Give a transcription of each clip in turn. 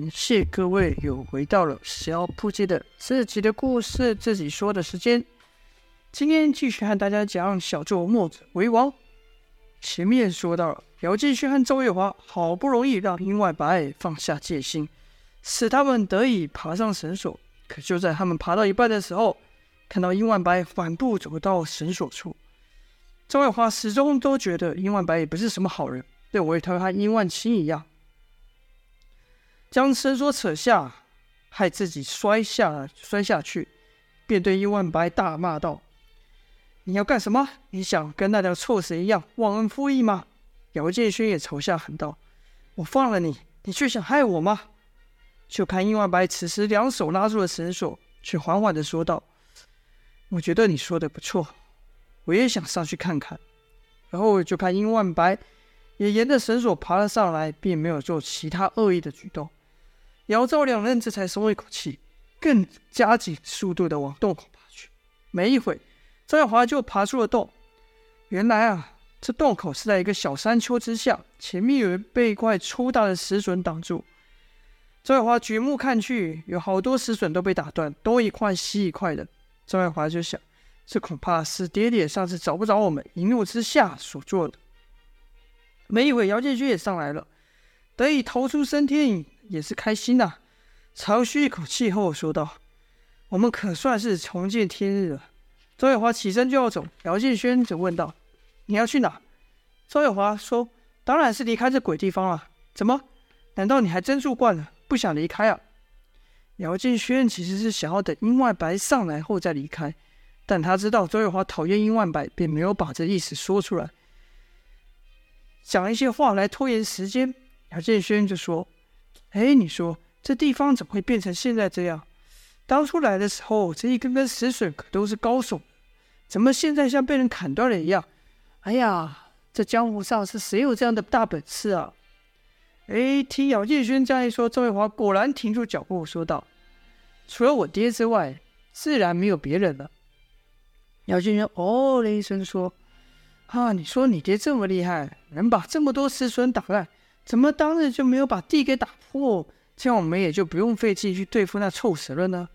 感谢各位又回到了小扑杰的自己的故事自己说的时间。今天继续和大家讲小纣墨者为王。前面说到了，姚建勋和周月华好不容易让殷万白放下戒心，使他们得以爬上绳索。可就在他们爬到一半的时候，看到殷万白缓步走到绳索处。周月华始终都觉得殷万白也不是什么好人，认为他和殷万青一样，将绳索扯下，害自己摔下摔下去，便对殷万白大骂道：“你要干什么？你想跟那条臭蛇一样忘恩负义吗？”姚建勋也朝下喊道：“我放了你，你却想害我吗？”就看殷万白此时两手拉住了绳索，却缓缓地说道：“我觉得你说的不错。”我也想上去看看，然后就看殷万白也沿着绳索爬了上来，并没有做其他恶意的举动。姚赵两人这才松了一口气，更加紧速度的往洞口爬去。没一会，赵月华就爬出了洞。原来啊，这洞口是在一个小山丘之下，前面有被一块粗大的石笋挡住。赵月华举目看去，有好多石笋都被打断，东一块西一块的。赵月华就想。这恐怕是爹爹上次找不着我们，一怒之下所做的。没一会，姚建军也上来了，得以逃出升天，也是开心呐、啊。长吁一口气后说道：“我们可算是重见天日了。”周月华起身就要走，姚建轩则问道：“你要去哪？”周月华说：“当然是离开这鬼地方了。怎么？难道你还真住惯了，不想离开啊？”姚建轩其实是想要等殷万白上来后再离开。但他知道周月华讨厌殷万白，便没有把这意思说出来，讲一些话来拖延时间。姚建轩就说：“哎，你说这地方怎么会变成现在这样？当初来的时候，这一根根石笋可都是高耸，怎么现在像被人砍断了一样？哎呀，这江湖上是谁有这样的大本事啊？”哎，听姚建轩这样一说，周卫华果然停住脚步，说道：“除了我爹之外，自然没有别人了。”姚建勋哦了一声说：“啊，你说你爹这么厉害，能把这么多石笋打烂，怎么当日就没有把地给打破？这样我们也就不用费劲去对付那臭蛇了呢？”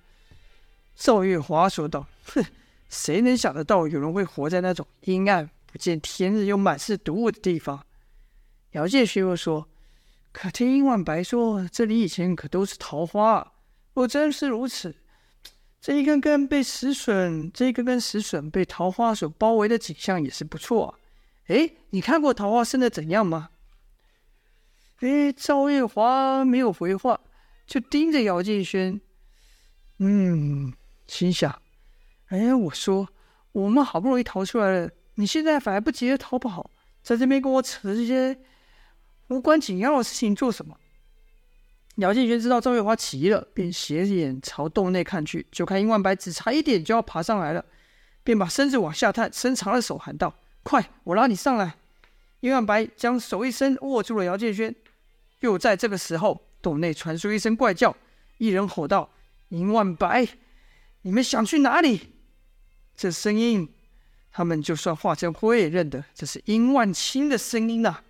赵月华说道：“哼，谁能想得到有人会活在那种阴暗、不见天日又满是毒物的地方？”姚建勋又说：“可听万白说，这里以前可都是桃花。若真是如此。”这一根根被石笋，这一根根石笋被桃花所包围的景象也是不错啊。哎，你看过桃花生的怎样吗？哎，赵月华没有回话，就盯着姚建轩。嗯，心想：哎，我说，我们好不容易逃出来了，你现在反而不急着逃跑，在这边跟我扯这些无关紧要的事情做什么？姚建轩知道赵月华起疑了，便斜眼朝洞内看去，就看殷万白只差一点就要爬上来了，便把身子往下探，伸长了手喊道：“快，我拉你上来！”殷万白将手一伸，握住了姚建轩。又在这个时候，洞内传出一声怪叫，一人吼道：“殷万白，你们想去哪里？”这声音，他们就算化成灰也认得，这是殷万青的声音呐、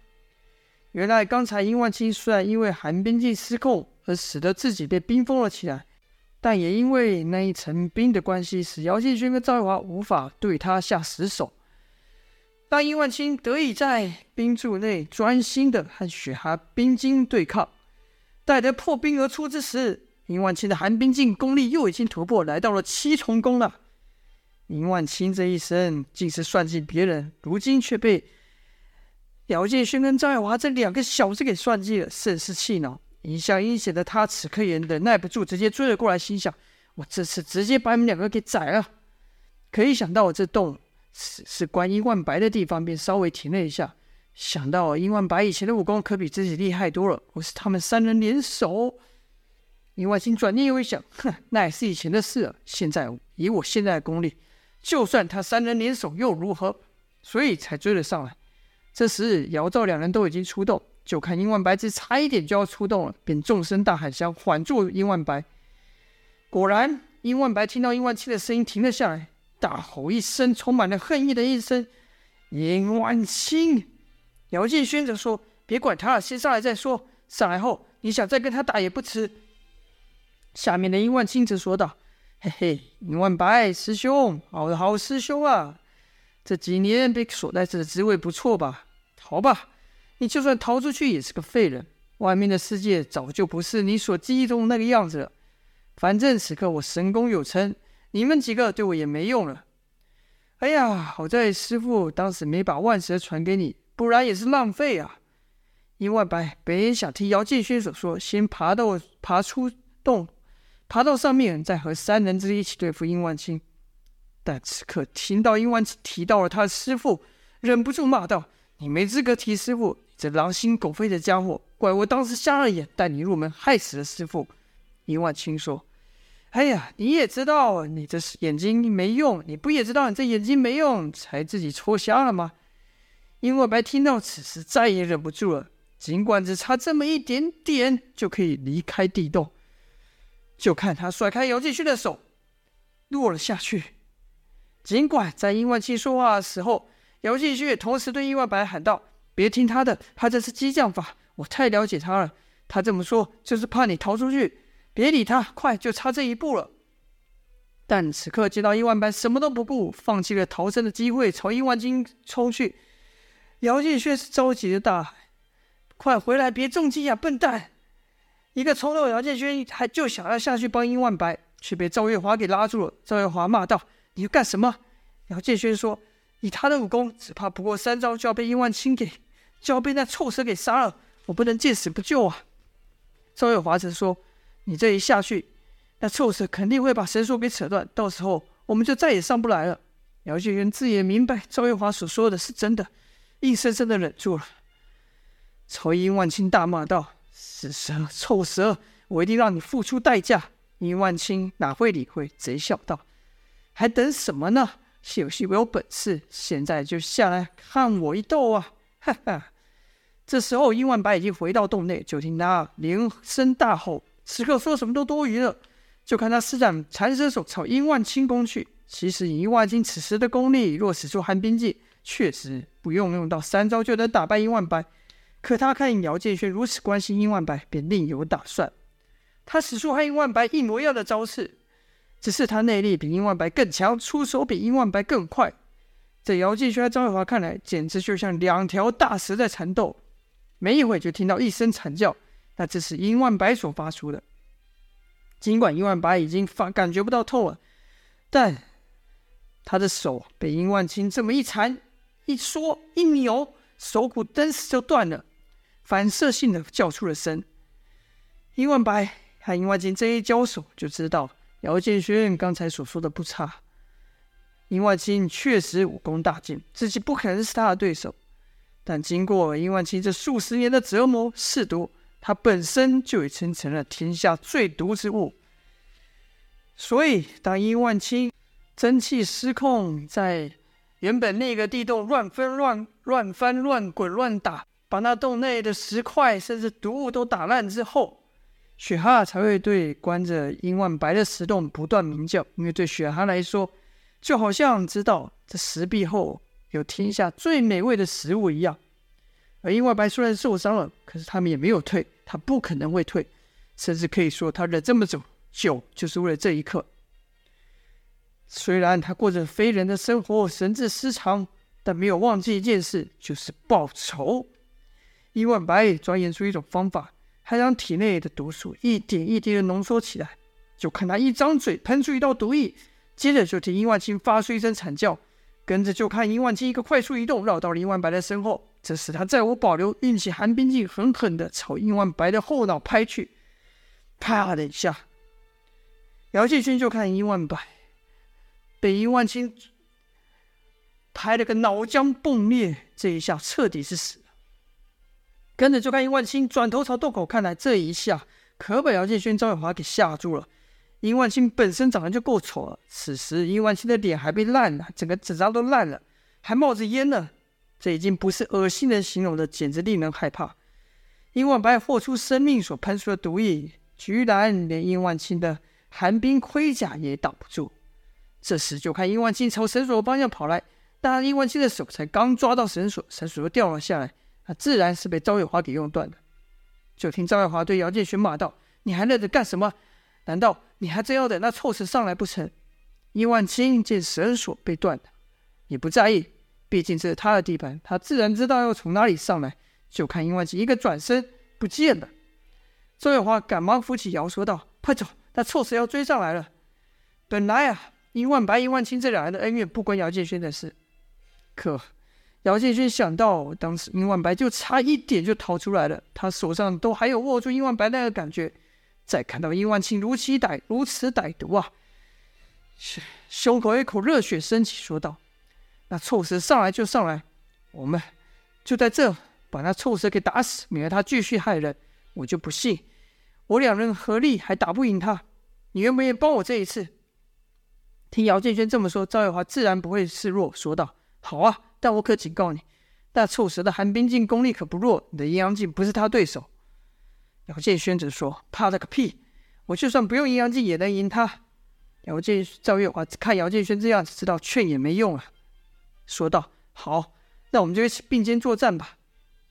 原来刚才殷万青虽然因为寒冰镜失控而使得自己被冰封了起来，但也因为那一层冰的关系，使姚建勋跟赵月华无法对他下死手。当殷万青得以在冰柱内专心的和雪蛤冰晶对抗，待得破冰而出之时，殷万青的寒冰镜功力又已经突破，来到了七重功了。殷万青这一生尽是算计别人，如今却被。姚建勋跟张爱华这两个小子给算计了，甚是气恼。一向阴险的他，此刻也忍耐不住，直接追了过来，心想：我这次直接把你们两个给宰了。可一想到我这洞是是关殷万白的地方，便稍微停了一下。想到殷万白以前的武功可比自己厉害多了，我是他们三人联手。殷万青转念又一想，哼，那也是以前的事了。现在以我现在的功力，就算他三人联手又如何？所以才追了上来。这时，姚赵两人都已经出动，就看殷万白只差一点就要出动了，便纵声大喊，想缓住殷万白。果然，殷万白听到殷万青的声音停了下来，大吼一声，充满了恨意的一声：“殷万清！”姚建轩则说：“别管他了，先上来再说。上来后，你想再跟他打也不迟。”下面的殷万清则说道：“嘿嘿，殷万白师兄，好的好师兄啊，这几年被锁在这的滋味不错吧？逃吧，你就算逃出去也是个废人。外面的世界早就不是你所记忆中的那个样子了。反正此刻我神功有成，你们几个对我也没用了。哎呀，好在师傅当时没把万蛇传给你，不然也是浪费啊。”殷万白本想听姚建轩所说，先爬到爬出洞。爬到上面，再和三人之一起对付殷万清。但此刻听到殷万清提到了他的师傅，忍不住骂道：“你没资格提师傅，你这狼心狗肺的家伙！怪我当时瞎了眼，带你入门，害死了师傅。”殷万清说：“哎呀，你也知道你这是眼睛没用，你不也知道你这眼睛没用，才自己戳瞎了吗？”殷万白听到此时，再也忍不住了，尽管只差这么一点点，就可以离开地洞。就看他甩开姚继勋的手，落了下去。尽管在殷万清说话的时候，姚继勋也同时对殷万白喊道：“别听他的，他这是激将法，我太了解他了。他这么说就是怕你逃出去，别理他，快，就差这一步了。”但此刻见到殷万白什么都不顾，放弃了逃生的机会，朝殷万金冲去。姚建勋是着急的大喊：“快回来，别中计呀，笨蛋！”一个冲动，姚建轩还就想要下去帮殷万白，却被赵月华给拉住了。赵月华骂道：“你要干什么？”姚建轩说：“以他的武功，只怕不过三招就要被殷万清给，就要被那臭蛇给杀了。我不能见死不救啊！”赵月华则说：“你这一下去，那臭蛇肯定会把绳索给扯断，到时候我们就再也上不来了。”姚建勋自也明白赵月华所说的是真的，硬生生的忍住了，朝殷万清大骂道。死蛇，臭蛇！我一定让你付出代价！殷万清哪会理会，贼笑道：“还等什么呢？是有戏我有本事，现在就下来看我一斗啊！”哈 哈。这时候，殷万白已经回到洞内，就听他连声大吼：“此刻说什么都多余了！”就看他施展缠蛇手朝殷万清攻去。其实，以殷万清此时的功力，若使出寒冰劲，确实不用用到三招就能打败殷万白。可他看姚建轩如此关心殷万白，便另有打算。他使出和殷万白一模一样的招式，只是他内力比殷万白更强，出手比殷万白更快。在姚建轩和张伟华看来，简直就像两条大蛇在缠斗。没一会，就听到一声惨叫，那这是殷万白所发出的。尽管殷万白已经发感觉不到痛了，但他的手被殷万清这么一缠、一缩、一扭，手骨登时就断了。反射性的叫出了声。殷万白和殷万清这一交手，就知道姚建轩刚才所说的不差。殷万清确实武功大进，自己不可能是他的对手。但经过殷万清这数十年的折磨试毒，它本身就已经成了天下最毒之物。所以，当殷万清真气失控，在原本那个地洞乱翻乱乱翻乱滚乱打。把那洞内的石块甚至毒物都打烂之后，雪哈才会对关着殷万白的石洞不断鸣叫。因为对雪哈来说，就好像知道这石壁后有天下最美味的食物一样。而殷万白虽然受伤了，可是他们也没有退，他不可能会退，甚至可以说他忍这么久，久就是为了这一刻。虽然他过着非人的生活，神志失常，但没有忘记一件事，就是报仇。殷万白钻研出一种方法，还让体内的毒素一点一滴的浓缩起来。就看他一张嘴喷出一道毒液，接着就听殷万清发出一声惨叫，跟着就看殷万清一个快速移动，绕到了殷万白的身后。这时他再无保留，运起寒冰劲，狠狠的朝殷万白的后脑拍去。啪的一下，姚建勋就看殷万白被殷万清拍了个脑浆迸裂，这一下彻底是死了。跟着就看殷万清转头朝洞口看来，这一下可把姚建勋、张伟华给吓住了。殷万清本身长得就够丑了，此时殷万清的脸还被烂了，整个纸张都烂了，还冒着烟呢。这已经不是恶心的形容的，简直令人害怕。殷万白豁出生命所喷出的毒液，居然连殷万清的寒冰盔甲也挡不住。这时就看殷万清朝绳索方向跑来，但殷万清的手才刚抓到绳索，绳索又掉了下来。那自然是被赵月华给用断的。就听赵月华对姚建勋骂道：“你还愣着干什么？难道你还真要等那臭蛇上来不成？”殷万青见绳索被断了，也不在意，毕竟这是他的地盘，他自然知道要从哪里上来。就看殷万青一个转身不见了。周月华赶忙扶起姚说道：“快走，那臭蛇要追上来了。”本来啊，殷万白、殷万青这两人的恩怨不关姚建勋的事，可姚建勋想到当时殷万白就差一点就逃出来了，他手上都还有握住殷万白那个感觉，再看到殷万青如此歹如此歹毒啊！胸口一口热血升起，说道：“那臭蛇上来就上来，我们就在这把那臭蛇给打死，免得他继续害人。我就不信我两人合力还打不赢他。你愿不愿意帮我这一次？”听姚建轩这么说，赵月华自然不会示弱，说道：“好啊，但我可警告你，那臭蛇的寒冰镜功力可不弱，你的阴阳镜不是他对手。”姚建轩则说：“怕了个屁！我就算不用阴阳镜也能赢他。”姚建赵月华看姚建轩这样子，知道劝也没用了，说道：“好，那我们就一起并肩作战吧。”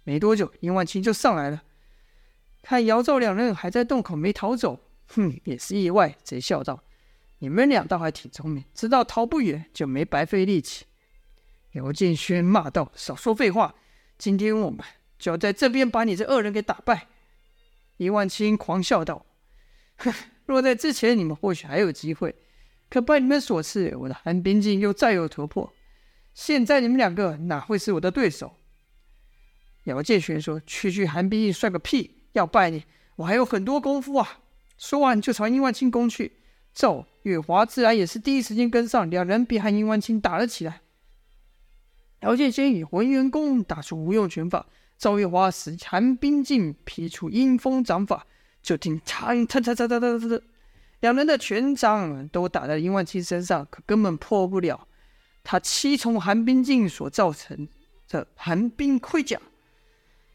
没多久，殷万清就上来了，看姚赵两人还在洞口没逃走，哼，也是意外，贼笑道：“你们俩倒还挺聪明，知道逃不远就没白费力气。”姚建轩骂道：“少说废话，今天我们就要在这边把你这二人给打败。”殷万清狂笑道：“哼，若在之前，你们或许还有机会。”可拜你们所赐，我的寒冰镜又再有突破。现在你们两个哪会是我的对手？姚建轩说：“区区寒冰镜算个屁！要拜你，我还有很多功夫啊！”说完就朝殷万青攻去。赵月华自然也是第一时间跟上，两人便和殷万青打了起来。姚建轩以浑元功打出无用拳法，赵月华使寒冰镜劈出阴风掌法，就听“嚓嚓嚓嚓嚓嚓嚓”。两人的拳掌都打在殷万青身上，可根本破不了他七重寒冰镜所造成的寒冰盔甲。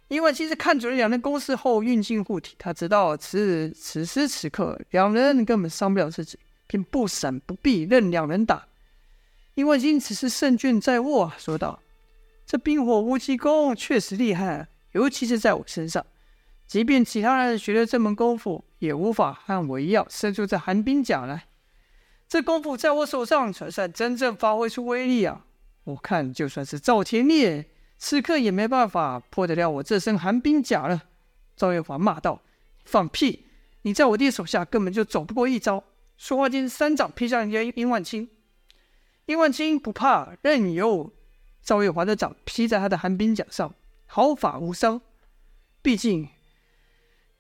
因为其实看准了两人攻势后运进护体，他知道此此时此刻两人根本伤不了自己，便不闪不避，任两人打。因为因此是胜券在握，说道：“这冰火无极功确实厉害，尤其是在我身上。”即便其他人学了这门功夫，也无法和我一样生出这寒冰甲来。这功夫在我手上才算真正发挥出威力啊！我看就算是赵天烈，此刻也没办法破得了我这身寒冰甲了。赵月华骂道：“放屁！你在我弟手下根本就走不过一招。”说话间，三掌劈向殷殷万青。殷万青不怕，任由赵月华的掌劈在他的寒冰甲上，毫发无伤。毕竟。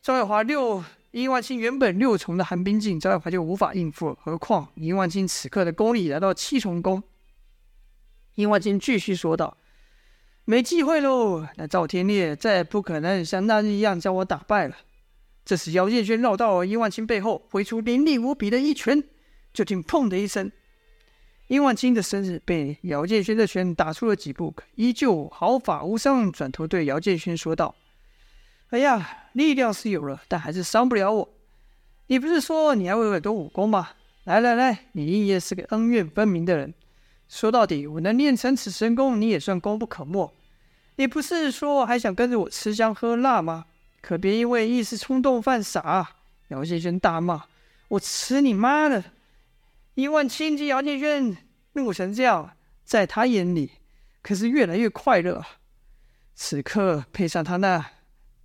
赵月华六殷万青原本六重的寒冰镜，赵月华就无法应付，何况殷万青此刻的功力来到七重功。殷万青继续说道：“没机会喽，那赵天烈再也不可能像那日一样将我打败了。”这时，姚建轩绕到殷万青背后，挥出凌厉无比的一拳，就听“砰”的一声，殷万青的身子被姚建轩的拳打出了几步，依旧毫发无伤。转头对姚建轩说道。哎呀，力量是有了，但还是伤不了我。你不是说你还会很多武功吗？来来来，你应也是个恩怨分明的人。说到底，我能练成此神功，你也算功不可没。你不是说还想跟着我吃香喝辣吗？可别因为一时冲动犯傻。姚建轩大骂：“我吃你妈的！”一万青及姚建轩怒成这样，在他眼里可是越来越快乐。此刻配上他那。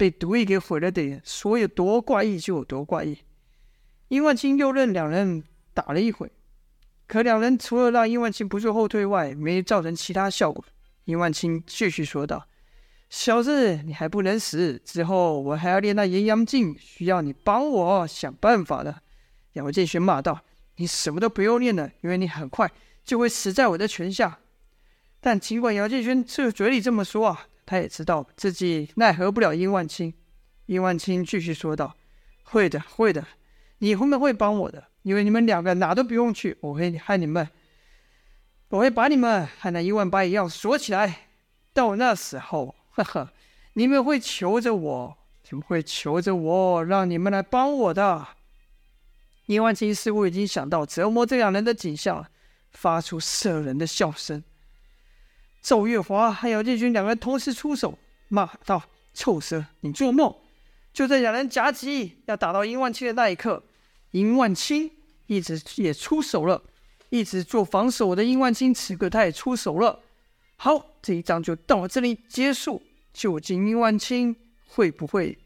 被毒液给毁了的人，说有多怪异就有多怪异。殷万青又任两人打了一会，可两人除了让殷万青不做后退外，没造成其他效果。殷万青继续说道：“小子，你还不能死，之后我还要练那阴阳镜，需要你帮我想办法的。”姚建勋骂道：“你什么都不用练了，因为你很快就会死在我的拳下。”但尽管姚建勋这嘴里这么说啊。他也知道自己奈何不了殷万青，殷万青继续说道：“会的，会的，你们会帮我的，因为你们两个哪都不用去，我会害你们，我会把你们和那一万八一样锁起来。到那时候，呵呵，你们会求着我，你们会求着我，让你们来帮我的。”殷万青似乎已经想到折磨这两人的景象了，发出摄人的笑声。赵月华和姚建军两个人同时出手，骂道：“臭蛇，你做梦！就在两人夹击要打到殷万青的那一刻，殷万青一直也出手了，一直做防守的殷万青此刻他也出手了。好，这一仗就到这里结束。究竟殷万青会不会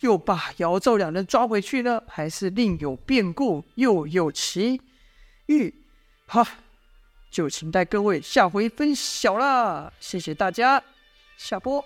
又把姚赵两人抓回去呢？还是另有变故，又有奇遇？好，就请待各位下回分晓啦！谢谢大家，下播。